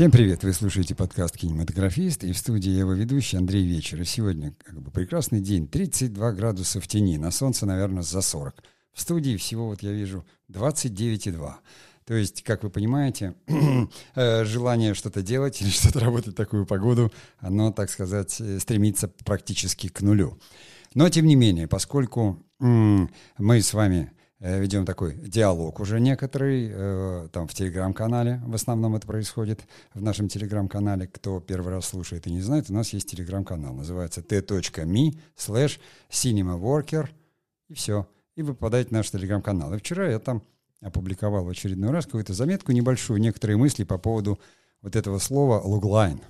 Всем привет! Вы слушаете подкаст «Кинематографист» и в студии его ведущий Андрей Вечер. И сегодня как бы прекрасный день, 32 градуса в тени, на солнце, наверное, за 40. В студии всего вот я вижу 29,2. То есть, как вы понимаете, э, желание что-то делать или что-то работать в такую погоду, оно, так сказать, э, стремится практически к нулю. Но, тем не менее, поскольку мы с вами ведем такой диалог уже некоторый, э, там в телеграм-канале в основном это происходит, в нашем телеграм-канале, кто первый раз слушает и не знает, у нас есть телеграм-канал, называется t.me slash cinemaworker, и все, и вы попадаете в наш телеграм-канал. И вчера я там опубликовал в очередной раз какую-то заметку небольшую, некоторые мысли по поводу вот этого слова «логлайн».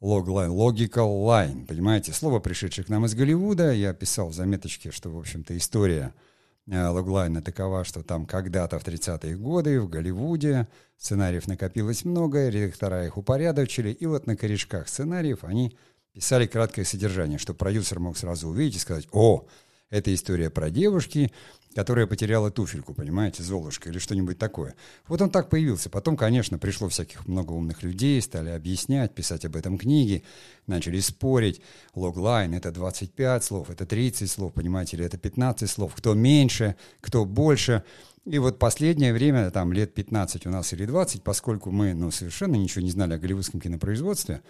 Логлайн, logical line, понимаете, слово, пришедшее к нам из Голливуда, я писал в заметочке, что, в общем-то, история – Э, логлайна такова, что там когда-то в 30-е годы в Голливуде сценариев накопилось много, редактора их упорядочили, и вот на корешках сценариев они писали краткое содержание, чтобы продюсер мог сразу увидеть и сказать «О, это история про девушки, которая потеряла туфельку, понимаете, Золушка или что-нибудь такое. Вот он так появился. Потом, конечно, пришло всяких много умных людей, стали объяснять, писать об этом книги, начали спорить. Логлайн — это 25 слов, это 30 слов, понимаете, или это 15 слов. Кто меньше, кто больше. И вот последнее время, там лет 15 у нас или 20, поскольку мы ну, совершенно ничего не знали о голливудском кинопроизводстве,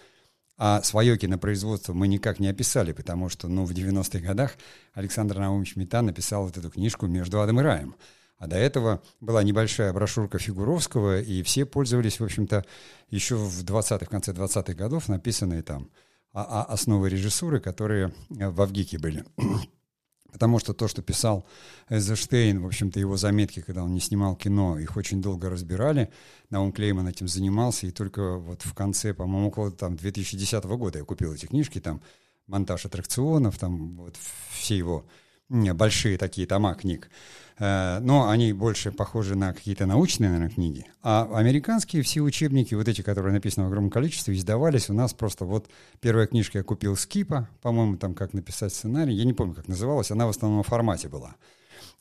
а свое кинопроизводство мы никак не описали, потому что, ну, в 90-х годах Александр Наумович Мета написал вот эту книжку «Между адом и раем». А до этого была небольшая брошюрка Фигуровского, и все пользовались, в общем-то, еще в 20-х, в конце 20-х годов написанные там основы режиссуры, которые в Авгике были. Потому что то, что писал Эйзенштейн, в общем-то, его заметки, когда он не снимал кино, их очень долго разбирали. Наум Клейман этим занимался, и только вот в конце, по-моему, около там, 2010 года я купил эти книжки, там монтаж аттракционов, там вот все его большие такие тома книг. Э, но они больше похожи на какие-то научные, наверное, книги. А американские все учебники, вот эти, которые написаны в огромном количестве, издавались у нас просто вот первая книжка я купил Скипа, по-моему, там как написать сценарий, я не помню, как называлась, она в основном в формате была.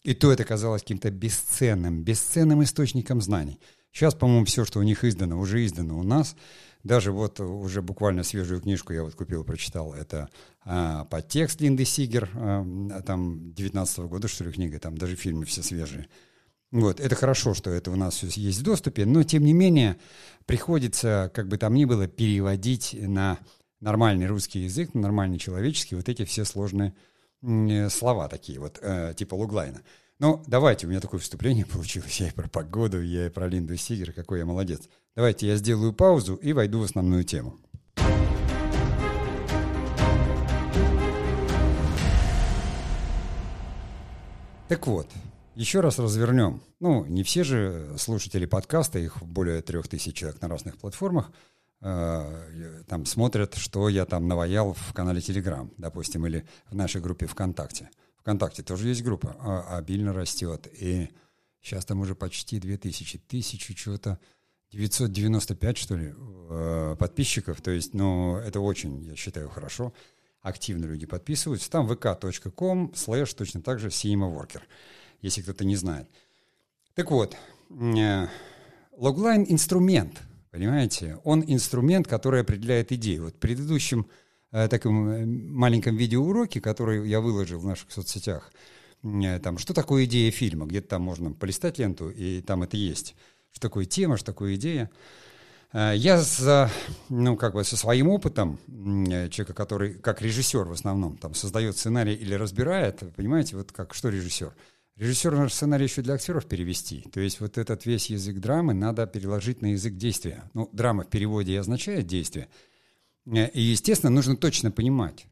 И то это казалось каким-то бесценным, бесценным источником знаний. Сейчас, по-моему, все, что у них издано, уже издано у нас – даже вот уже буквально свежую книжку я вот купил, прочитал. Это а, подтекст Линды Сигер, а, там 19 -го года, что ли, книга, там даже фильмы все свежие. Вот, это хорошо, что это у нас все есть в доступе, но тем не менее приходится, как бы там ни было, переводить на нормальный русский язык, на нормальный человеческий вот эти все сложные э, слова такие вот, э, типа луглайна. Ну, давайте, у меня такое вступление получилось. Я и про погоду, я и про Линду Сигер, какой я молодец. Давайте я сделаю паузу и войду в основную тему. Так вот, еще раз развернем. Ну, не все же слушатели подкаста, их более трех тысяч человек на разных платформах, э, там смотрят, что я там наваял в канале Telegram, допустим, или в нашей группе ВКонтакте. ВКонтакте тоже есть группа, а, обильно растет. И сейчас там уже почти 2000, тысячу чего-то, 995, что ли, э, подписчиков. То есть, ну, это очень, я считаю, хорошо. Активно люди подписываются. Там vk.com слэш точно так же CMA если кто-то не знает. Так вот, э, логлайн — инструмент, понимаете? Он инструмент, который определяет идею. Вот в предыдущем э, таком маленьком видеоуроке, который я выложил в наших соцсетях, там, что такое идея фильма, где-то там можно полистать ленту, и там это есть — что такое тема, что такое идея. Э, я за, ну, как бы со своим опытом э, человека, который как режиссер в основном там создает сценарий или разбирает, понимаете, вот как что режиссер? Режиссер наш сценарий еще для актеров перевести. То есть вот этот весь язык драмы надо переложить на язык действия. Ну, драма в переводе и означает действие. Э, и, естественно, нужно точно понимать,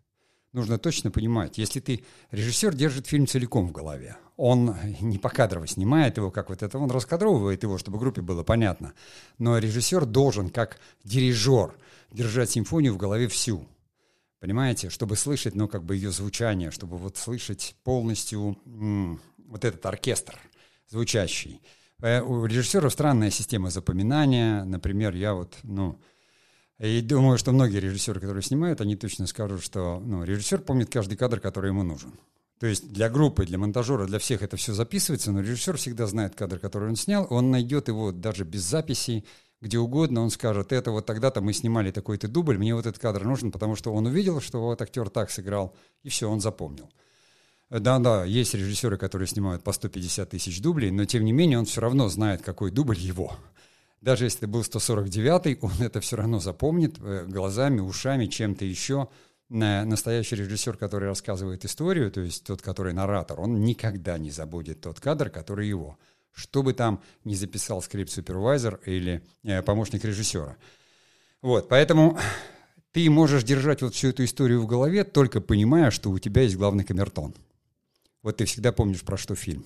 нужно точно понимать, если ты режиссер держит фильм целиком в голове, он не покадрово снимает его, как вот это, он раскадровывает его, чтобы группе было понятно. Но режиссер должен, как дирижер, держать симфонию в голове всю. Понимаете, чтобы слышать, ну, как бы ее звучание, чтобы вот слышать полностью м- вот этот оркестр звучащий. Э, у режиссера странная система запоминания. Например, я вот, ну, и думаю, что многие режиссеры, которые снимают, они точно скажут, что ну, режиссер помнит каждый кадр, который ему нужен. То есть для группы, для монтажера, для всех это все записывается, но режиссер всегда знает кадр, который он снял, он найдет его даже без записей, где угодно, он скажет, это вот тогда-то мы снимали такой-то дубль, мне вот этот кадр нужен, потому что он увидел, что вот актер так сыграл, и все, он запомнил. Да-да, есть режиссеры, которые снимают по 150 тысяч дублей, но тем не менее он все равно знает, какой дубль его. Даже если был 149-й, он это все равно запомнит э, глазами, ушами, чем-то еще. Настоящий режиссер, который рассказывает историю, то есть тот, который наратор, он никогда не забудет тот кадр, который его. Что бы там ни записал скрипт-супервайзер или э, помощник режиссера. Вот, поэтому ты можешь держать вот всю эту историю в голове, только понимая, что у тебя есть главный камертон – вот ты всегда помнишь, про что фильм.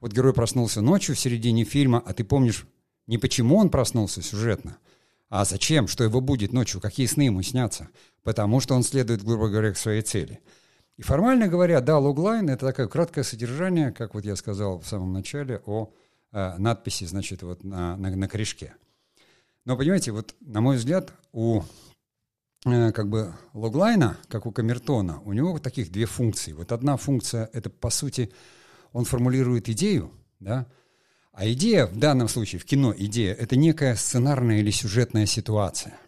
Вот герой проснулся ночью в середине фильма, а ты помнишь не почему он проснулся сюжетно, а зачем, что его будет ночью, какие сны ему снятся. Потому что он следует, грубо говоря, к своей цели. И формально говоря, да, логлайн — это такое краткое содержание, как вот я сказал в самом начале, о э, надписи, значит, вот на, на, на корешке. Но, понимаете, вот, на мой взгляд, у Э, как бы логлайна, как у камертона, у него таких две функции. Вот одна функция — это, по сути, он формулирует идею, да, а идея в данном случае, в кино идея, это некая сценарная или сюжетная ситуация.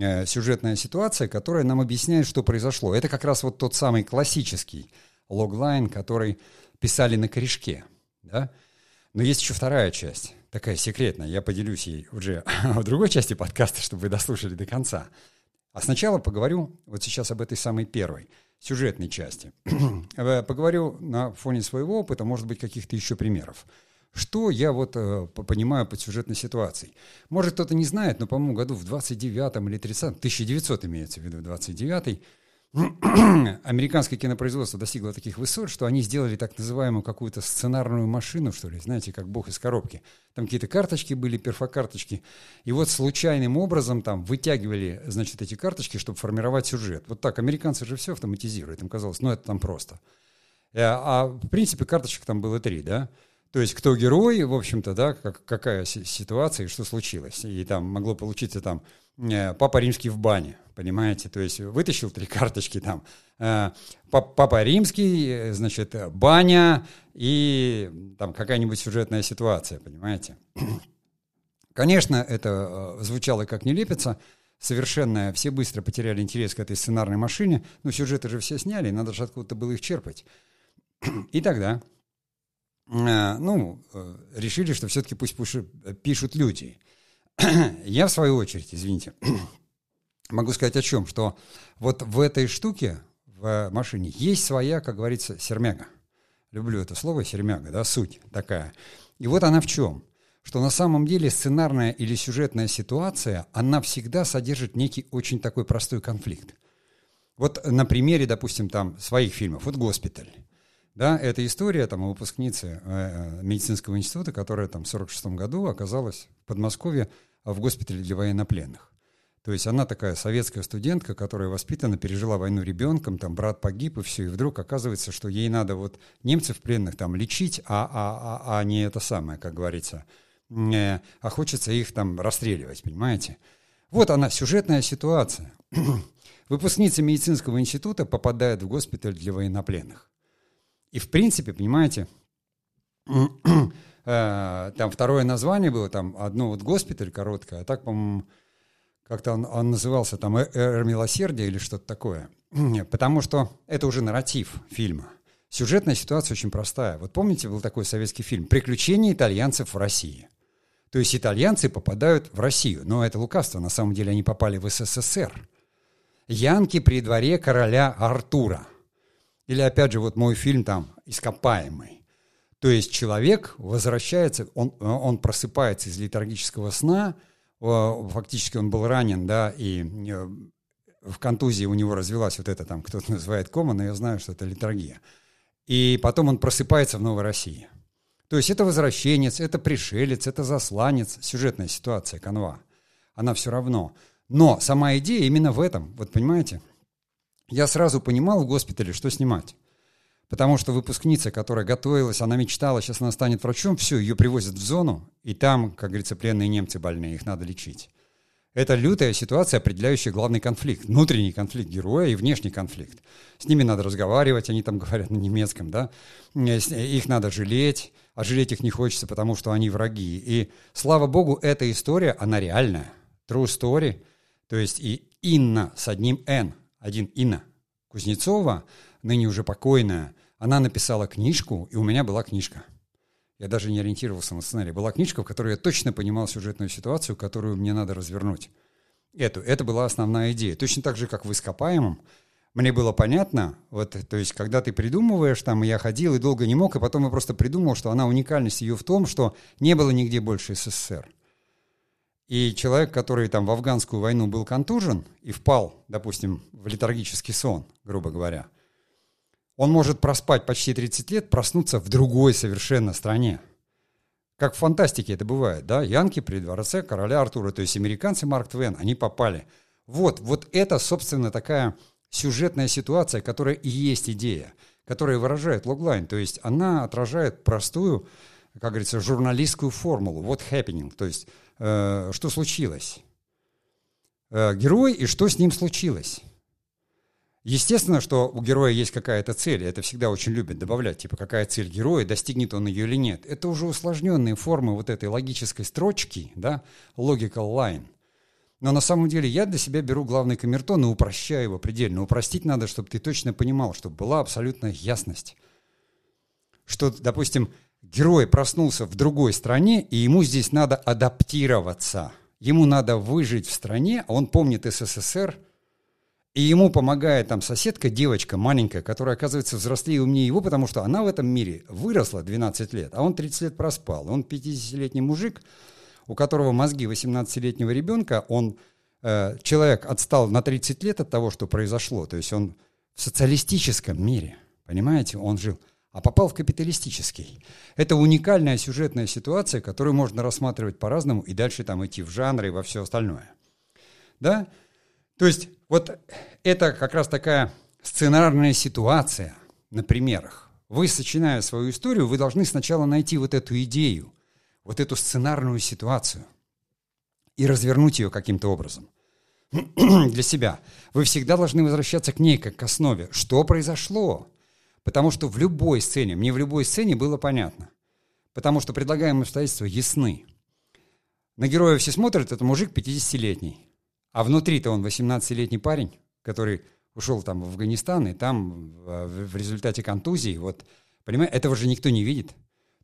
Э, сюжетная ситуация, которая нам объясняет, что произошло. Это как раз вот тот самый классический логлайн, который писали на корешке, да. Но есть еще вторая часть, такая секретная, я поделюсь ей уже в другой части подкаста, чтобы вы дослушали до конца — а сначала поговорю вот сейчас об этой самой первой, сюжетной части. Э, поговорю на фоне своего опыта, может быть, каких-то еще примеров. Что я вот э, понимаю под сюжетной ситуацией? Может, кто-то не знает, но, по-моему, году в 29-м или 30-м, 1900 имеется в виду, 29-й, американское кинопроизводство достигло таких высот, что они сделали так называемую какую-то сценарную машину, что ли, знаете, как бог из коробки. Там какие-то карточки были, перфокарточки. И вот случайным образом там вытягивали, значит, эти карточки, чтобы формировать сюжет. Вот так, американцы же все автоматизируют. Им казалось, ну это там просто. Э, а в принципе карточек там было три, да? То есть кто герой, в общем-то, да, как, какая ситуация и что случилось. И там могло получиться там э, папа римский в бане, понимаете? То есть вытащил три карточки там. Э, папа римский, э, значит, баня и там какая-нибудь сюжетная ситуация, понимаете? Конечно, это звучало как нелепица, совершенно все быстро потеряли интерес к этой сценарной машине, но сюжеты же все сняли, надо же откуда-то было их черпать. И тогда, ну, решили, что все-таки пусть пишут люди – Я, в свою очередь, извините, могу сказать о чем, что вот в этой штуке, в машине, есть своя, как говорится, сермяга. Люблю это слово, сермяга, да, суть такая. И вот она в чем? Что на самом деле сценарная или сюжетная ситуация, она всегда содержит некий очень такой простой конфликт. Вот на примере, допустим, там своих фильмов, вот «Госпиталь». Да, это история там, выпускницы э, медицинского института, которая там в 1946 году оказалась в Подмосковье в госпитале для военнопленных. То есть она такая советская студентка, которая воспитана, пережила войну ребенком, там брат погиб и все, и вдруг оказывается, что ей надо вот немцев пленных там лечить, а, а, а, а не это самое, как говорится, э, а хочется их там расстреливать, понимаете? Вот она, сюжетная ситуация. Выпускница медицинского института попадает в госпиталь для военнопленных. И в принципе, понимаете, э, там второе название было, там одно вот госпиталь короткое, а так, по-моему, как-то он, он назывался там «Эра милосердия» или что-то такое. Потому что это уже нарратив фильма. Сюжетная ситуация очень простая. Вот помните, был такой советский фильм «Приключения итальянцев в России». То есть итальянцы попадают в Россию, но это лукавство, на самом деле они попали в СССР. Янки при дворе короля Артура – или, опять же, вот мой фильм там «Ископаемый». То есть человек возвращается, он, он просыпается из литургического сна, фактически он был ранен, да, и э, в контузии у него развелась вот это там, кто-то называет кома, но я знаю, что это литургия. И потом он просыпается в Новой России. То есть это возвращенец, это пришелец, это засланец, сюжетная ситуация, канва. Она все равно. Но сама идея именно в этом, вот понимаете – я сразу понимал в госпитале, что снимать. Потому что выпускница, которая готовилась, она мечтала, сейчас она станет врачом, все, ее привозят в зону, и там, как говорится, пленные немцы больные, их надо лечить. Это лютая ситуация, определяющая главный конфликт. Внутренний конфликт героя и внешний конфликт. С ними надо разговаривать, они там говорят на немецком, да. Их надо жалеть, а жалеть их не хочется, потому что они враги. И, слава богу, эта история, она реальная. True story. То есть и Инна с одним «Н», один Инна Кузнецова, ныне уже покойная, она написала книжку, и у меня была книжка. Я даже не ориентировался на сценарий. Была книжка, в которой я точно понимал сюжетную ситуацию, которую мне надо развернуть. Эту. Это была основная идея. Точно так же, как в «Ископаемом», мне было понятно, вот, то есть, когда ты придумываешь, там, я ходил и долго не мог, и потом я просто придумал, что она уникальность ее в том, что не было нигде больше СССР. И человек, который там в афганскую войну был контужен и впал, допустим, в летаргический сон, грубо говоря, он может проспать почти 30 лет, проснуться в другой совершенно стране. Как в фантастике это бывает, да? Янки при дворце короля Артура, то есть американцы Марк Твен, они попали. Вот, вот это, собственно, такая сюжетная ситуация, которая и есть идея, которая выражает логлайн, то есть она отражает простую, как говорится, журналистскую формулу. What happening, то есть что случилось. Э, герой и что с ним случилось. Естественно, что у героя есть какая-то цель, это всегда очень любят добавлять, типа, какая цель героя, достигнет он ее или нет. Это уже усложненные формы вот этой логической строчки, да, logical line. Но на самом деле я для себя беру главный камертон и упрощаю его предельно. Упростить надо, чтобы ты точно понимал, чтобы была абсолютная ясность. Что, допустим, герой проснулся в другой стране, и ему здесь надо адаптироваться. Ему надо выжить в стране, а он помнит СССР – и ему помогает там соседка, девочка маленькая, которая оказывается взрослее и умнее его, потому что она в этом мире выросла 12 лет, а он 30 лет проспал. Он 50-летний мужик, у которого мозги 18-летнего ребенка, он, э, человек отстал на 30 лет от того, что произошло. То есть он в социалистическом мире, понимаете, он жил, а попал в капиталистический. Это уникальная сюжетная ситуация, которую можно рассматривать по-разному и дальше там идти в жанры и во все остальное. Да? То есть вот это как раз такая сценарная ситуация на примерах. Вы, сочиная свою историю, вы должны сначала найти вот эту идею, вот эту сценарную ситуацию и развернуть ее каким-то образом для себя. Вы всегда должны возвращаться к ней как к основе. Что произошло? Потому что в любой сцене, мне в любой сцене было понятно. Потому что предлагаемые обстоятельства ясны. На героя все смотрят, это мужик 50-летний. А внутри-то он 18-летний парень, который ушел там в Афганистан, и там в результате контузии, вот, понимаете, этого же никто не видит.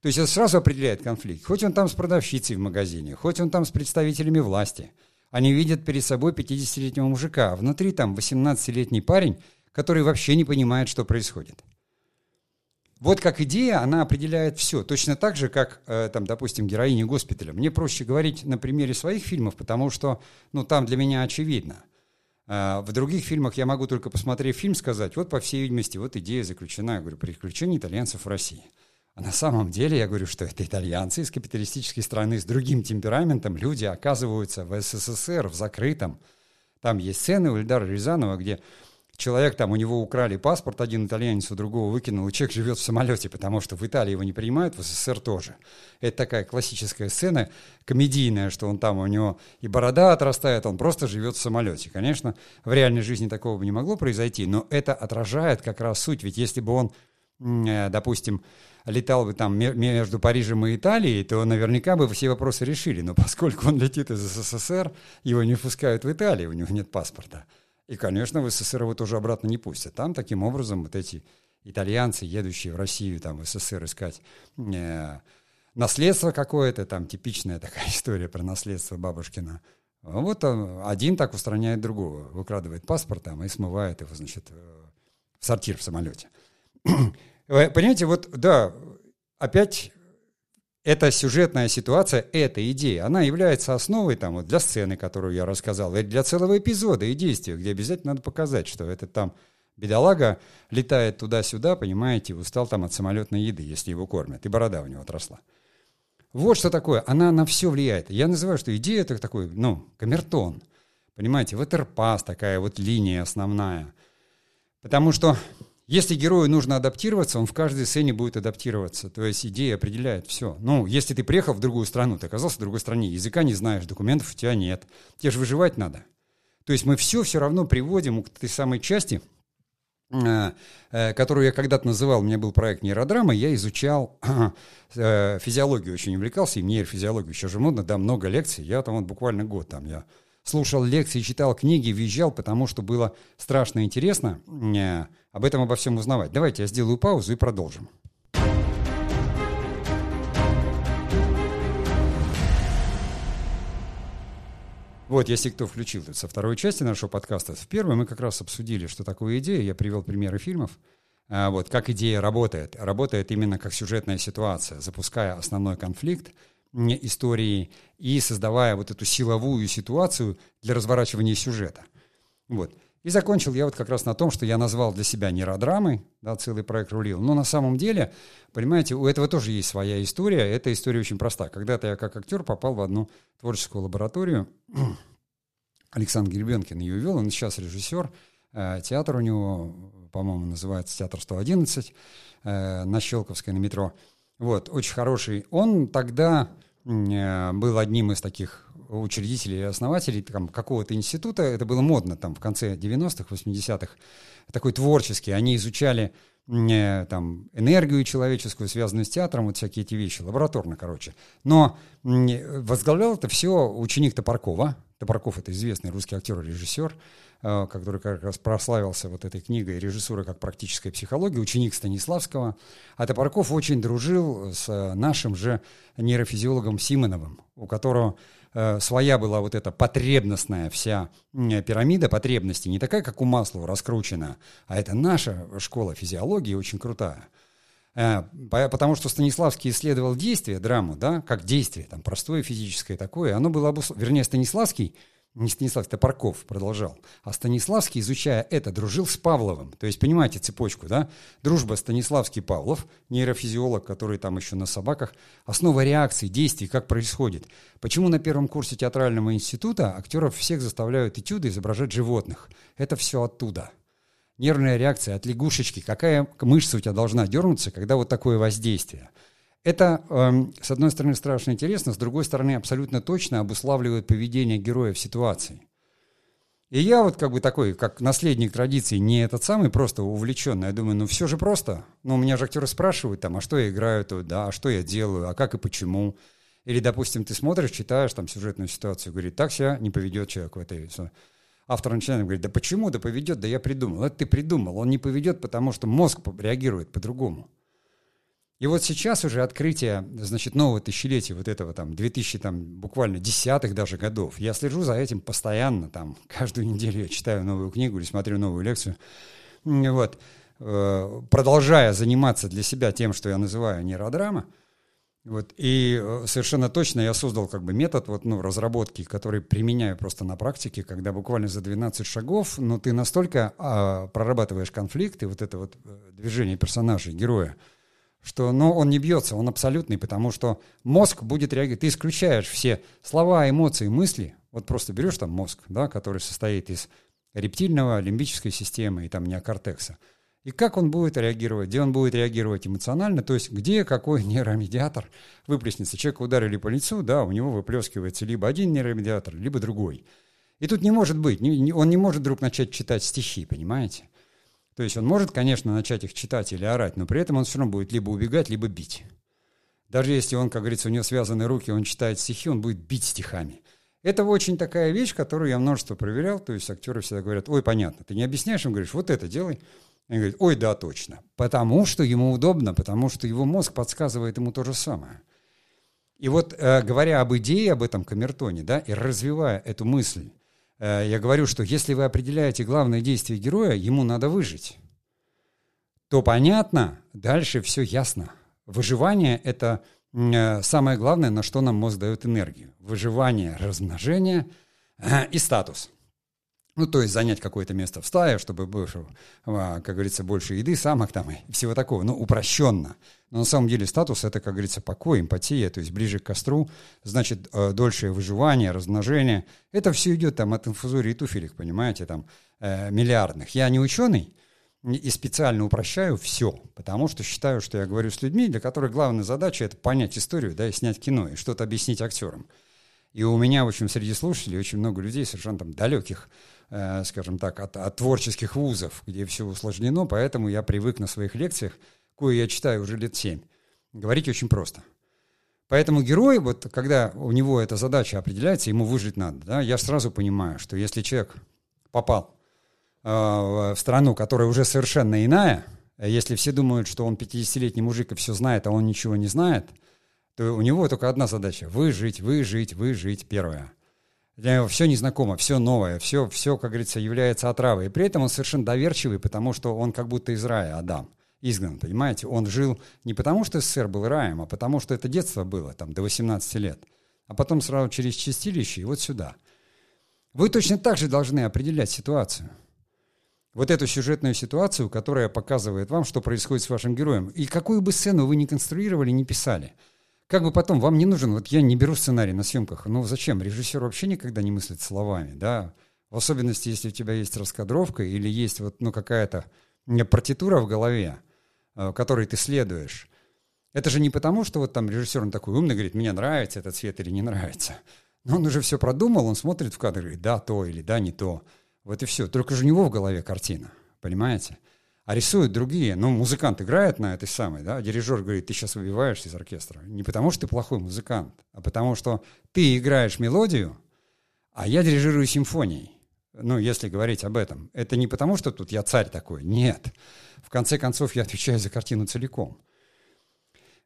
То есть это сразу определяет конфликт. Хоть он там с продавщицей в магазине, хоть он там с представителями власти. Они видят перед собой 50-летнего мужика, а внутри там 18-летний парень, который вообще не понимает, что происходит. Вот как идея, она определяет все. Точно так же, как, э, там, допустим, героиня госпиталя. Мне проще говорить на примере своих фильмов, потому что ну, там для меня очевидно. Э, в других фильмах я могу только посмотрев фильм сказать, вот, по всей видимости, вот идея заключена, я говорю, приключения итальянцев в России. А на самом деле я говорю, что это итальянцы из капиталистической страны с другим темпераментом, люди оказываются в СССР, в закрытом. Там есть сцены у Ильдара Рязанова, где человек там, у него украли паспорт, один итальянец у другого выкинул, и человек живет в самолете, потому что в Италии его не принимают, в СССР тоже. Это такая классическая сцена, комедийная, что он там, у него и борода отрастает, он просто живет в самолете. Конечно, в реальной жизни такого бы не могло произойти, но это отражает как раз суть, ведь если бы он, э, допустим, летал бы там между Парижем и Италией, то наверняка бы все вопросы решили. Но поскольку он летит из СССР, его не впускают в Италию, у него нет паспорта. И, конечно, в СССР его тоже обратно не пустят. Там таким образом вот эти итальянцы, едущие в Россию, там, в СССР искать э, наследство какое-то, там типичная такая история про наследство бабушкина. Вот он, один так устраняет другого, выкрадывает паспорт там и смывает его, значит, э, в сортир в самолете. Понимаете, вот, да, опять эта сюжетная ситуация, эта идея, она является основой там, вот, для сцены, которую я рассказал, и для целого эпизода и действия, где обязательно надо показать, что этот там бедолага летает туда-сюда, понимаете, устал там от самолетной еды, если его кормят, и борода у него отросла. Вот что такое, она на все влияет. Я называю, что идея это такой, ну, камертон. Понимаете, вот эрпас такая вот линия основная. Потому что Если герою нужно адаптироваться, он в каждой сцене будет адаптироваться. То есть идея определяет все. Ну, если ты приехал в другую страну, ты оказался в другой стране, языка не знаешь, документов у тебя нет. Тебе же выживать надо. То есть мы все все равно приводим к этой самой части, э, э, которую я когда-то называл, у меня был проект нейродрама, я изучал э, физиологию, очень увлекался, и нейрофизиологию, еще же модно, да, много лекций, я там вот буквально год там, я слушал лекции, читал книги, визжал, потому что было страшно интересно э, об этом обо всем узнавать. Давайте я сделаю паузу и продолжим. Вот, если кто включил со второй части нашего подкаста, в первой мы как раз обсудили, что такое идея, я привел примеры фильмов, а, вот, как идея работает. Работает именно как сюжетная ситуация, запуская основной конфликт, истории и создавая вот эту силовую ситуацию для разворачивания сюжета. Вот. И закончил я вот как раз на том, что я назвал для себя нейродрамой, да, целый проект рулил. Но на самом деле, понимаете, у этого тоже есть своя история. Эта история очень проста. Когда-то я как актер попал в одну творческую лабораторию. Александр Гербенкин ее вел, он сейчас режиссер. Э, театр у него, по-моему, называется «Театр 111» э, на Щелковской, на метро. Вот, очень хороший. Он тогда э, был одним из таких учредителей и основателей там, какого-то института. Это было модно там в конце 90-х, 80-х. Такой творческий. Они изучали там, энергию человеческую, связанную с театром, вот всякие эти вещи, лабораторно, короче. Но возглавлял это все ученик Топоркова. Топорков — это известный русский актер и режиссер. Э, который как раз прославился вот этой книгой «Режиссура как практическая психология», ученик Станиславского. А Топорков очень дружил с нашим же нейрофизиологом Симоновым, у которого э, своя была вот эта потребностная вся пирамида потребностей, не такая, как у Маслова раскручена, а это наша школа физиологии очень крутая. Э, потому что Станиславский исследовал действие, драму, да, как действие, там, простое физическое такое, оно было обусловлено, вернее, Станиславский – не Станислав Топорков продолжал, а Станиславский, изучая это, дружил с Павловым. То есть, понимаете цепочку, да? Дружба Станиславский-Павлов, нейрофизиолог, который там еще на собаках, основа реакции, действий, как происходит. Почему на первом курсе театрального института актеров всех заставляют этюды изображать животных? Это все оттуда. Нервная реакция от лягушечки. Какая мышца у тебя должна дернуться, когда вот такое воздействие? Это, эм, с одной стороны, страшно интересно, с другой стороны, абсолютно точно обуславливает поведение героя в ситуации. И я вот как бы такой, как наследник традиции, не этот самый просто увлеченный. Я думаю, ну все же просто. Ну, у меня же актеры спрашивают там, а что я играю тут, да, а что я делаю, а как и почему. Или, допустим, ты смотришь, читаешь там сюжетную ситуацию, говорит, так себя не поведет человек в этой... Автор начинает говорить, да почему, да поведет, да я придумал. Это ты придумал, он не поведет, потому что мозг реагирует по-другому. И вот сейчас уже открытие, значит, нового тысячелетия, вот этого там, 2000, там, буквально десятых даже годов, я слежу за этим постоянно, там, каждую неделю я читаю новую книгу или смотрю новую лекцию, вот, э, продолжая заниматься для себя тем, что я называю нейродрама, вот, и э, совершенно точно я создал как бы метод вот, ну, разработки, который применяю просто на практике, когда буквально за 12 шагов, но ты настолько а, прорабатываешь конфликты, вот это вот э, движение персонажей, героя, что ну, он не бьется, он абсолютный, потому что мозг будет реагировать. Ты исключаешь все слова, эмоции, мысли. Вот просто берешь там мозг, да, который состоит из рептильного, лимбической системы и там неокортекса. И как он будет реагировать, где он будет реагировать эмоционально, то есть где какой нейромедиатор выплеснется. Человека ударили по лицу, да, у него выплескивается либо один нейромедиатор, либо другой. И тут не может быть, он не может вдруг начать читать стихи, понимаете? То есть он может, конечно, начать их читать или орать, но при этом он все равно будет либо убегать, либо бить. Даже если он, как говорится, у него связаны руки, он читает стихи, он будет бить стихами. Это очень такая вещь, которую я множество проверял. То есть актеры всегда говорят, ой, понятно, ты не объясняешь, он говоришь, вот это делай. И говорит, ой, да, точно. Потому что ему удобно, потому что его мозг подсказывает ему то же самое. И вот э, говоря об идее, об этом камертоне, да, и развивая эту мысль, я говорю, что если вы определяете главное действие героя, ему надо выжить, то понятно, дальше все ясно. Выживание – это э, самое главное, на что нам мозг дает энергию. Выживание, размножение э, и статус. Ну, то есть занять какое-то место в стае, чтобы, больше, как говорится, больше еды, самок там и всего такого. Ну, упрощенно. Но на самом деле статус — это, как говорится, покой, эмпатия, то есть ближе к костру, значит, э, дольшее выживание, размножение. Это все идет там от инфузории туфелек, понимаете, там, э, миллиардных. Я не ученый, и специально упрощаю все, потому что считаю, что я говорю с людьми, для которых главная задача это понять историю, да, и снять кино, и что-то объяснить актерам. И у меня, в общем, среди слушателей очень много людей совершенно там далеких, скажем так, от, от творческих вузов, где все усложнено, поэтому я привык на своих лекциях, кое я читаю уже лет семь, говорить очень просто. Поэтому герой, вот когда у него эта задача определяется, ему выжить надо, да, я сразу понимаю, что если человек попал э, в страну, которая уже совершенно иная, если все думают, что он 50-летний мужик и все знает, а он ничего не знает – то у него только одна задача – выжить, выжить, выжить, первое. Для него все незнакомо, все новое, все, все, как говорится, является отравой. И при этом он совершенно доверчивый, потому что он как будто из рая Адам, изгнан, понимаете? Он жил не потому, что СССР был раем, а потому, что это детство было, там, до 18 лет. А потом сразу через чистилище и вот сюда. Вы точно так же должны определять ситуацию. Вот эту сюжетную ситуацию, которая показывает вам, что происходит с вашим героем. И какую бы сцену вы ни конструировали, ни писали – как бы потом, вам не нужен, вот я не беру сценарий на съемках, ну зачем? Режиссер вообще никогда не мыслит словами, да, в особенности, если у тебя есть раскадровка или есть вот, ну, какая-то партитура в голове, э, которой ты следуешь. Это же не потому, что вот там режиссер, он такой умный, говорит, мне нравится этот цвет или не нравится. Но он уже все продумал, он смотрит в кадр и говорит, да, то или да, не то. Вот и все. Только же у него в голове картина, понимаете? А рисуют другие. Ну, музыкант играет на этой самой, да, дирижер говорит, ты сейчас выбиваешься из оркестра. Не потому, что ты плохой музыкант, а потому, что ты играешь мелодию, а я дирижирую симфонией. Ну, если говорить об этом. Это не потому, что тут я царь такой. Нет. В конце концов, я отвечаю за картину целиком.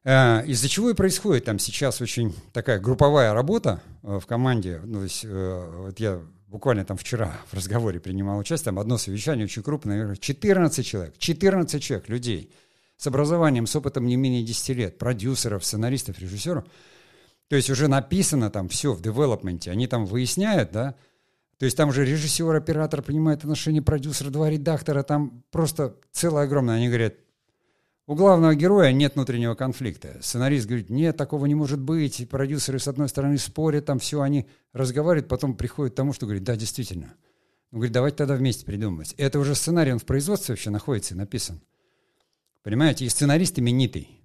Э, из-за чего и происходит там сейчас очень такая групповая работа э, в команде. Ну, то есть, э, вот я буквально там вчера в разговоре принимал участие, там одно совещание очень крупное, 14 человек, 14 человек, людей с образованием, с опытом не менее 10 лет, продюсеров, сценаристов, режиссеров. То есть уже написано там все в девелопменте, они там выясняют, да, то есть там уже режиссер, оператор принимает отношение, продюсер, два редактора, там просто целое огромное. Они говорят, у главного героя нет внутреннего конфликта. Сценарист говорит, нет, такого не может быть. И продюсеры, с одной стороны, спорят, там все, они разговаривают, потом приходят к тому, что говорит, да, действительно. Он говорит, давайте тогда вместе придумывать. Это уже сценарий, он в производстве вообще находится и написан. Понимаете, и сценарист именитый.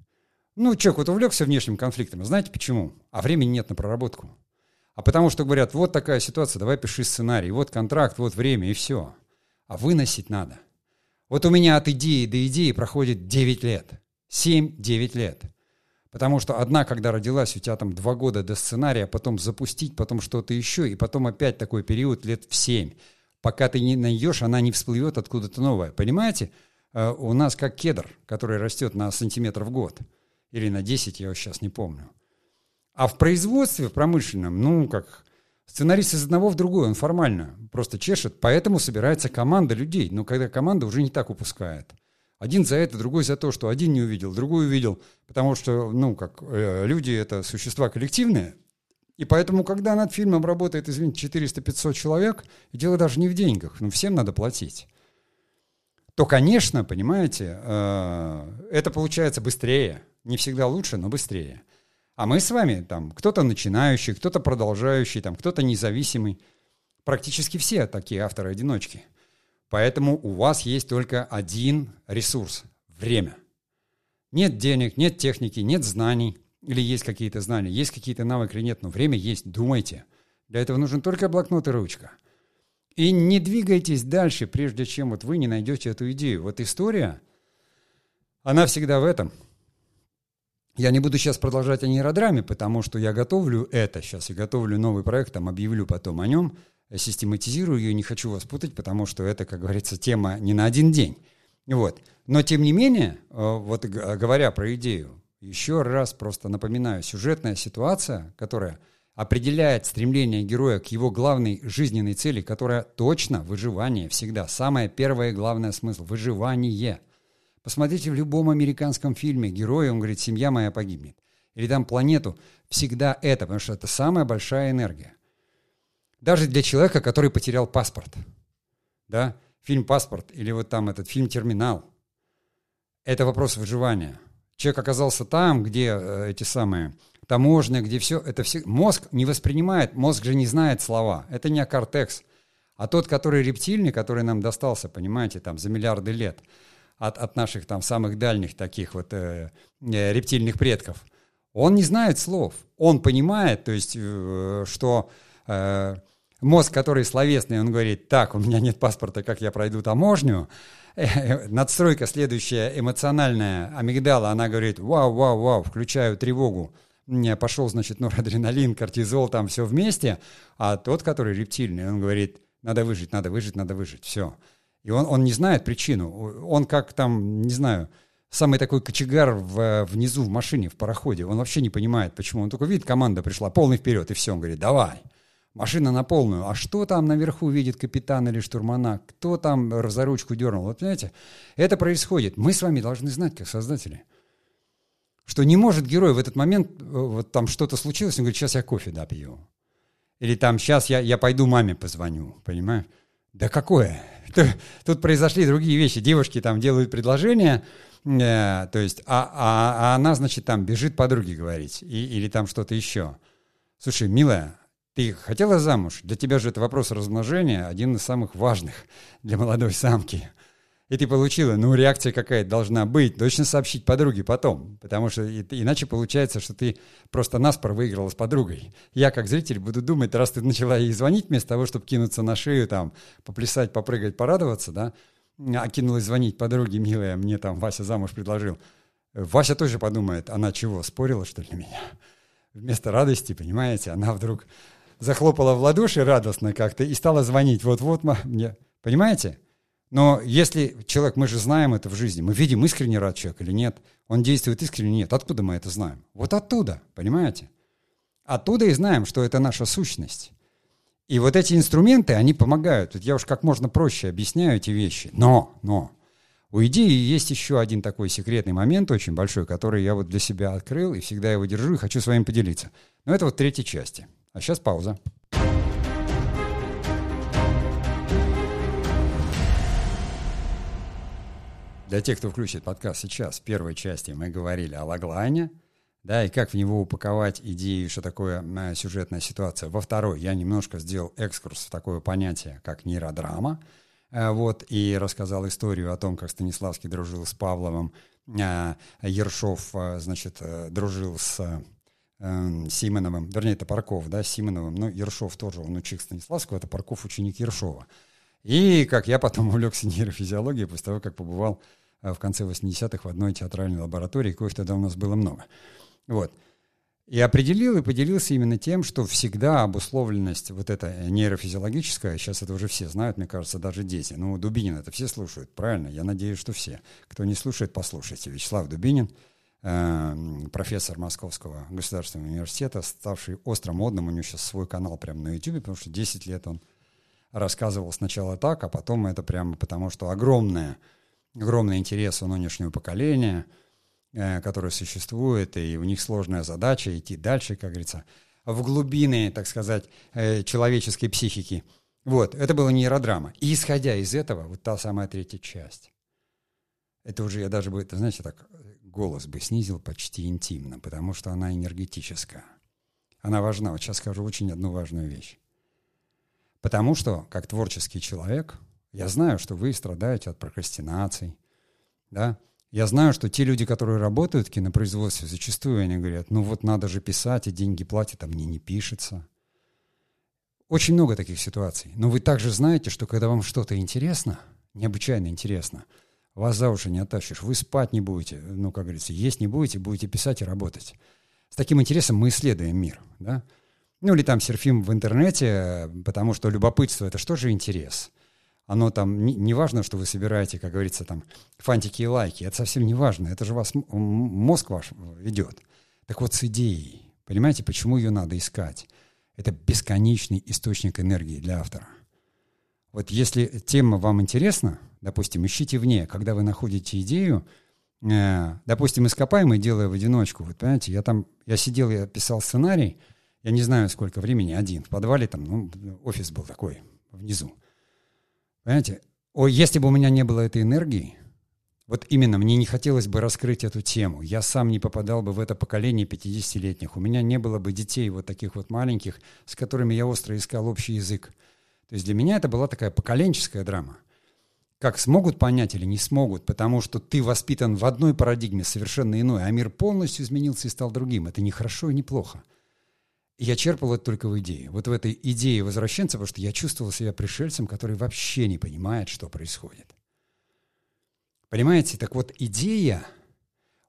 Ну, человек вот увлекся внешним конфликтом. Знаете почему? А времени нет на проработку. А потому что говорят, вот такая ситуация, давай пиши сценарий, вот контракт, вот время, и все. А выносить надо. Вот у меня от идеи до идеи проходит 9 лет. 7-9 лет. Потому что одна, когда родилась, у тебя там два года до сценария, потом запустить, потом что-то еще, и потом опять такой период лет в 7. Пока ты не найдешь, она не всплывет откуда-то новая. Понимаете? Uh, у нас как кедр, который растет на сантиметр в год. Или на 10, я сейчас не помню. А в производстве, в промышленном, ну, как Сценарист из одного в другой, он формально просто чешет, поэтому собирается команда людей. Но когда команда уже не так упускает. Один за это, другой за то, что один не увидел, другой увидел, потому что, ну, как э, люди — это существа коллективные, и поэтому, когда над фильмом работает, извините, 400-500 человек, и дело даже не в деньгах, ну, всем надо платить, то, конечно, понимаете, э, это получается быстрее. Не всегда лучше, но быстрее. А мы с вами там, кто-то начинающий, кто-то продолжающий, там, кто-то независимый. Практически все такие авторы-одиночки. Поэтому у вас есть только один ресурс – время. Нет денег, нет техники, нет знаний. Или есть какие-то знания, есть какие-то навыки или нет, но время есть, думайте. Для этого нужен только блокнот и ручка. И не двигайтесь дальше, прежде чем вот вы не найдете эту идею. Вот история, она всегда в этом – я не буду сейчас продолжать о нейродраме, потому что я готовлю это сейчас, я готовлю новый проект, там объявлю потом о нем, систематизирую ее, не хочу вас путать, потому что это, как говорится, тема не на один день. Вот. Но, тем не менее, э, вот говоря про идею, еще раз просто напоминаю, сюжетная ситуация, которая определяет стремление героя к его главной жизненной цели, которая точно выживание всегда. Самое первое и главное смысл – выживание – Посмотрите в любом американском фильме, герой, он говорит, семья моя погибнет. Или там планету. Всегда это, потому что это самая большая энергия. Даже для человека, который потерял паспорт. Да? Фильм «Паспорт» или вот там этот фильм «Терминал». Это вопрос выживания. Человек оказался там, где э, эти самые таможня, где все, это все, мозг не воспринимает, мозг же не знает слова. Это не кортекс. А тот, который рептильный, который нам достался, понимаете, там за миллиарды лет от, от наших там самых дальних таких вот э, э, рептильных предков, он не знает слов. Он понимает, то есть, э, что э, мозг, который словесный, он говорит, так, у меня нет паспорта, как я пройду таможню, надстройка следующая, эмоциональная, амигдала, она говорит, вау, вау, вау, включаю тревогу, пошел, значит, норадреналин, кортизол, там все вместе, а тот, который рептильный, он говорит, надо выжить, надо выжить, надо выжить, все. И он, он не знает причину, он как там, не знаю, самый такой кочегар в, внизу в машине, в пароходе, он вообще не понимает, почему. Он только видит, команда пришла, полный вперед, и все, он говорит, давай. Машина на полную. А что там наверху видит капитан или штурмана? Кто там за ручку дернул? Вот понимаете, это происходит. Мы с вами должны знать, как создатели, что не может герой в этот момент, э, вот там что-то случилось, он говорит, сейчас я кофе допью. Или там, сейчас я, я пойду маме позвоню, понимаешь? Да какое? Тут произошли другие вещи. Девушки там делают предложение, э, то есть, а, а, а она, значит, там бежит подруге говорить, и, или там что-то еще. Слушай, милая, ты хотела замуж? Для тебя же это вопрос размножения один из самых важных для молодой самки. И ты получила, ну, реакция какая-то должна быть. Точно сообщить подруге потом. Потому что иначе получается, что ты просто наспор выиграла с подругой. Я, как зритель, буду думать, раз ты начала ей звонить, вместо того, чтобы кинуться на шею, там, поплясать, попрыгать, порадоваться, да, а кинулась звонить подруге, милая, мне там Вася замуж предложил. Вася тоже подумает, она чего, спорила, что ли, меня? Вместо радости, понимаете, она вдруг захлопала в ладоши радостно как-то и стала звонить. Вот-вот мне. Понимаете? Но если человек, мы же знаем это в жизни, мы видим, искренне рад человек или нет, он действует искренне, нет. Откуда мы это знаем? Вот оттуда, понимаете? Оттуда и знаем, что это наша сущность. И вот эти инструменты, они помогают. Вот я уж как можно проще объясняю эти вещи. Но, но, у идеи есть еще один такой секретный момент, очень большой, который я вот для себя открыл и всегда его держу и хочу с вами поделиться. Но это вот третьей части. А сейчас пауза. Для тех, кто включит подкаст сейчас, в первой части мы говорили о лаглайне, да, и как в него упаковать идею, что такое э, сюжетная ситуация. Во второй я немножко сделал экскурс в такое понятие, как нейродрама, э, вот, и рассказал историю о том, как Станиславский дружил с Павловым, э, Ершов, значит, дружил с э, Симоновым, вернее, это Парков, да, Симоновым, но Ершов тоже, он ученик Станиславского, это Парков ученик Ершова. И как я потом увлекся нейрофизиологией после того, как побывал в конце 80-х в одной театральной лаборатории, коих тогда у нас было много. Вот. И определил и поделился именно тем, что всегда обусловленность вот эта нейрофизиологическая, сейчас это уже все знают, мне кажется, даже дети. Ну, Дубинин это все слушают, правильно? Я надеюсь, что все. Кто не слушает, послушайте. Вячеслав Дубинин – Эм, профессор Московского государственного университета, ставший остро модным. У него сейчас свой канал прямо на YouTube, потому что 10 лет он рассказывал сначала так, а потом это прямо потому, что огромное, огромный интерес у нынешнего поколения, э, которое существует, и у них сложная задача идти дальше, как говорится, в глубины, так сказать, э, человеческой психики. Вот, это была нейродрама. И исходя из этого, вот та самая третья часть. Это уже я даже бы, знаете, так голос бы снизил почти интимно, потому что она энергетическая. Она важна. Вот сейчас скажу очень одну важную вещь. Потому что, как творческий человек, я знаю, что вы страдаете от прокрастинаций, да, я знаю, что те люди, которые работают в кинопроизводстве, зачастую они говорят, ну вот надо же писать, и деньги платят, а мне не пишется. Очень много таких ситуаций. Но вы также знаете, что когда вам что-то интересно, необычайно интересно – вас за уши не оттащишь. Вы спать не будете, ну, как говорится, есть не будете, будете писать и работать. С таким интересом мы исследуем мир, да? Ну, или там серфим в интернете, потому что любопытство — это что же интерес? Оно там, не, не важно, что вы собираете, как говорится, там, фантики и лайки. Это совсем не важно. Это же вас, мозг ваш ведет. Так вот, с идеей. Понимаете, почему ее надо искать? Это бесконечный источник энергии для автора. Вот если тема вам интересна, допустим, ищите вне, когда вы находите идею, э, допустим, ископаемый делая в одиночку, вот понимаете, я там, я сидел, я писал сценарий, я не знаю, сколько времени, один, в подвале там, ну, офис был такой, внизу. Понимаете, о, если бы у меня не было этой энергии, вот именно мне не хотелось бы раскрыть эту тему. Я сам не попадал бы в это поколение 50-летних. У меня не было бы детей вот таких вот маленьких, с которыми я остро искал общий язык. То есть для меня это была такая поколенческая драма. Как смогут понять или не смогут, потому что ты воспитан в одной парадигме, совершенно иной, а мир полностью изменился и стал другим. Это не хорошо и не плохо. Я черпал это только в идее. Вот в этой идее возвращенца, потому что я чувствовал себя пришельцем, который вообще не понимает, что происходит. Понимаете? Так вот, идея,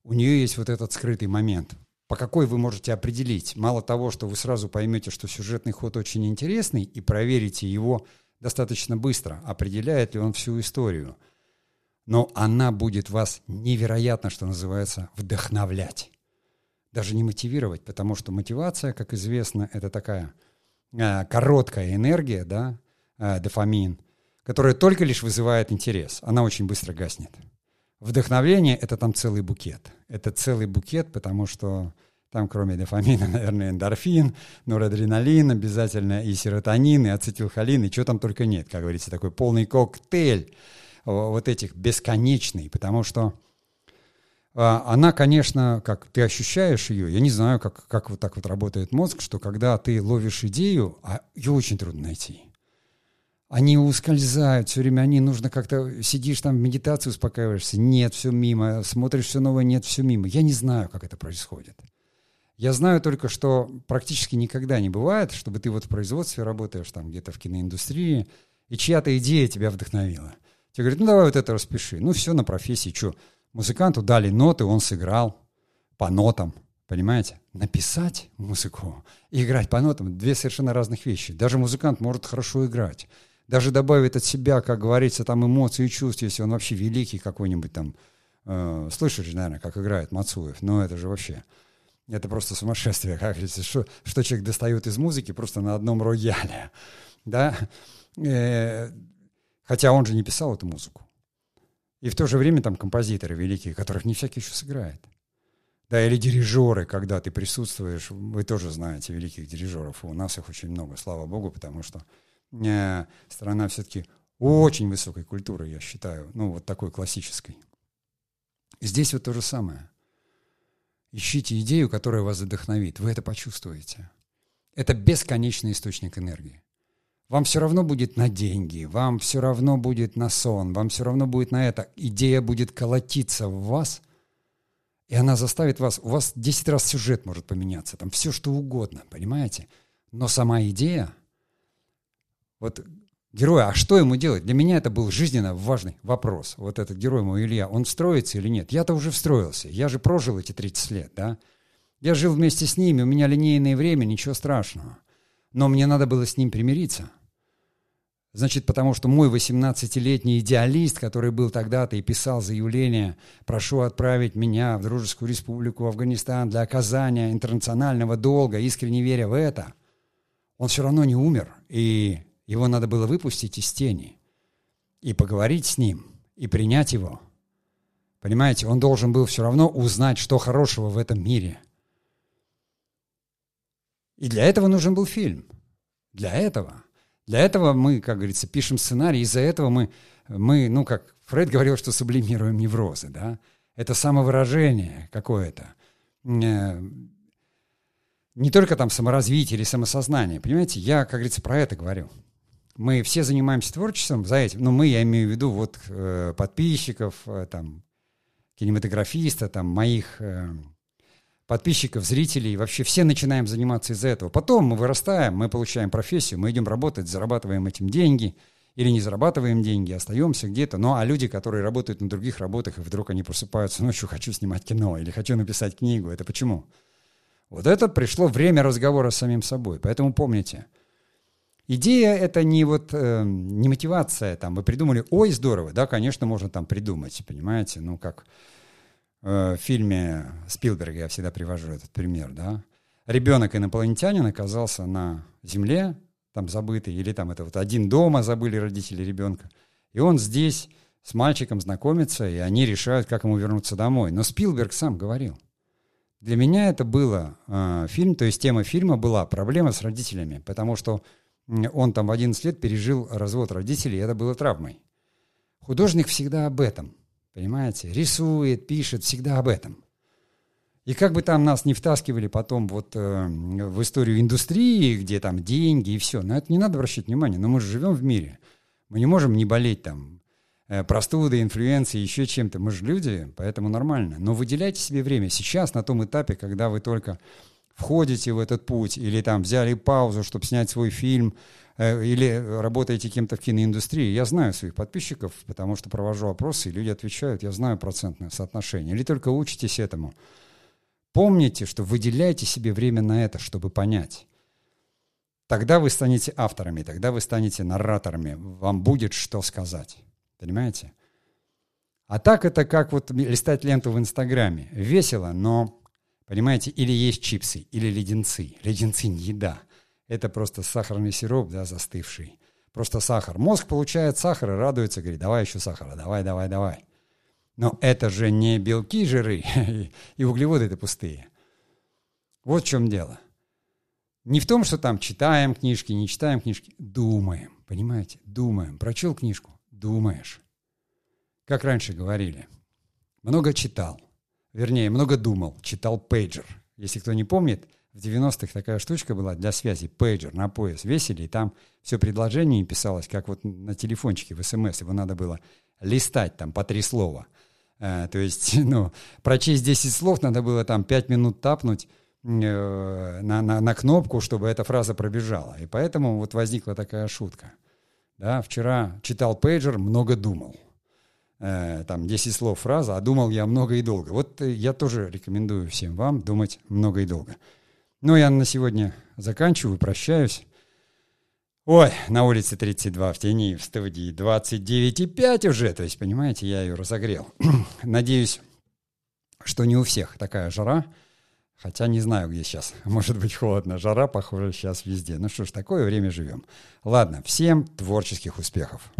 у нее есть вот этот скрытый момент – по какой вы можете определить. Мало того, что вы сразу поймете, что сюжетный ход очень интересный, и проверите его достаточно быстро, определяет ли он всю историю. Но она будет вас невероятно, что называется, вдохновлять. Даже не мотивировать, потому что мотивация, как известно, это такая э, короткая энергия, да, э, дофамин, которая только лишь вызывает интерес. Она очень быстро гаснет. Вдохновление — это там целый букет. Это целый букет, потому что там кроме дофамина, наверное, эндорфин, норадреналин обязательно, и серотонин, и ацетилхолин, и что там только нет, как говорится, такой полный коктейль вот этих бесконечный, потому что она, конечно, как ты ощущаешь ее, я не знаю, как, как вот так вот работает мозг, что когда ты ловишь идею, а ее очень трудно найти – они ускользают все время, они нужно как-то, сидишь там в медитации, успокаиваешься, нет, все мимо, смотришь все новое, нет, все мимо. Я не знаю, как это происходит. Я знаю только, что практически никогда не бывает, чтобы ты вот в производстве работаешь, там где-то в киноиндустрии, и чья-то идея тебя вдохновила. Тебе говорят, ну давай вот это распиши. Ну все на профессии, что? Музыканту дали ноты, он сыграл по нотам, понимаете? Написать музыку и играть по нотам – две совершенно разных вещи. Даже музыкант может хорошо играть даже добавит от себя, как говорится, там эмоции и чувства, если он вообще великий какой-нибудь там. Э, слышишь, наверное, как играет Мацуев, но это же вообще... Это просто сумасшествие, как говорится, что, что человек достает из музыки просто на одном рояле, да? Э, хотя он же не писал эту музыку. И в то же время там композиторы великие, которых не всякий еще сыграет. Да, или дирижеры, когда ты присутствуешь, вы тоже знаете великих дирижеров, у нас их очень много, слава богу, потому что э, страна все-таки очень высокой культуры, я считаю, ну вот такой классической. Здесь вот то же самое. Ищите идею, которая вас вдохновит, вы это почувствуете. Это бесконечный источник энергии. Вам все равно будет на деньги, вам все равно будет на сон, вам все равно будет на это. Идея будет колотиться в вас, и она заставит вас... У вас 10 раз сюжет может поменяться, там все что угодно, понимаете? Но сама идея, вот героя, а что ему делать? Для меня это был жизненно важный вопрос. Вот этот герой мой Илья, он встроится или нет? Я-то уже встроился, я же прожил эти 30 лет, да? Я жил вместе с ними, у меня линейное время, ничего страшного. Но мне надо было с ним примириться. Значит, потому что мой 18-летний идеалист, который был тогда-то и писал заявление «Прошу отправить меня в Дружескую Республику Афганистан для оказания интернационального долга, искренне веря в это», он все равно не умер, и его надо было выпустить из тени и поговорить с ним, и принять его. Понимаете, он должен был все равно узнать, что хорошего в этом мире. И для этого нужен был фильм. Для этого. Для этого мы, как говорится, пишем сценарий, из-за этого мы, мы, ну, как Фрейд говорил, что сублимируем неврозы, да? Это самовыражение какое-то. Э, не только там саморазвитие или самосознание, понимаете? Я, как говорится, про это говорю мы все занимаемся творчеством за этим, ну, мы, я имею в виду вот э, подписчиков, э, там, кинематографиста, там, моих подписчиков, зрителей, вообще все начинаем заниматься из-за этого. Потом мы вырастаем, мы получаем профессию, мы идем работать, зарабатываем этим деньги, или не зарабатываем деньги, остаемся где-то. Ну, а люди, которые работают на других работах, и вдруг они просыпаются ночью, хочу снимать кино, или хочу написать книгу, это почему? Вот это пришло время разговора с самим собой. Поэтому помните – Идея это не вот э, не мотивация, там вы придумали, ой, здорово, да, конечно, можно там придумать, понимаете, ну как в фильме Спилберга я всегда привожу этот пример, да, ребенок инопланетянин оказался на Земле, там забытый, или там это вот один дома забыли родители ребенка, и он здесь с мальчиком знакомится, и они решают, как ему вернуться домой. Но Спилберг сам говорил, для меня это было э, фильм, то есть тема фильма была проблема с родителями, потому что он там в 11 лет пережил развод родителей, и это было травмой. Художник всегда об этом, понимаете? Рисует, пишет, всегда об этом. И как бы там нас не втаскивали потом вот э, в историю индустрии, где там деньги и все, на это не надо обращать внимание, но мы же живем в мире. Мы не можем не болеть там э, простудой, инфлюенцией, еще чем-то. Мы же люди, поэтому нормально. Но выделяйте себе время сейчас, на том этапе, когда вы только входите в этот путь, или там взяли паузу, чтобы снять свой фильм, или работаете кем-то в киноиндустрии. Я знаю своих подписчиков, потому что провожу опросы, и люди отвечают, я знаю процентное соотношение. Или только учитесь этому. Помните, что выделяйте себе время на это, чтобы понять. Тогда вы станете авторами, тогда вы станете нарраторами. Вам будет что сказать. Понимаете? А так это как вот листать ленту в Инстаграме. Весело, но, понимаете, или есть чипсы, или леденцы. Леденцы не еда. Это просто сахарный сироп, да, застывший. Просто сахар. Мозг получает сахар и радуется, говорит, давай еще сахара, давай, давай, давай. Но это же не белки, жиры и углеводы это пустые. Вот в чем дело. Не в том, что там читаем книжки, не читаем книжки. Думаем, понимаете? Думаем. Прочел книжку? Думаешь. Как раньше говорили. Много читал. Вернее, много думал. Читал пейджер. Если кто не помнит, в 90-х такая штучка была для связи. Пейджер на пояс весили, и там все предложение писалось, как вот на телефончике в СМС. Его надо было листать там по три слова – Э, то есть, ну, прочесть 10 слов надо было там 5 минут тапнуть э, на, на, на кнопку, чтобы эта фраза пробежала. И поэтому вот возникла такая шутка. Да, вчера читал пейджер, много думал. Э, там 10 слов фраза, а думал я много и долго. Вот я тоже рекомендую всем вам думать много и долго. Ну, я на сегодня заканчиваю, прощаюсь. Ой, на улице 32, в тени, в студии 29,5 уже. То есть, понимаете, я ее разогрел. Надеюсь, что не у всех такая жара. Хотя не знаю, где сейчас. Может быть, холодно. Жара, похоже, сейчас везде. Ну что ж, такое время живем. Ладно, всем творческих успехов.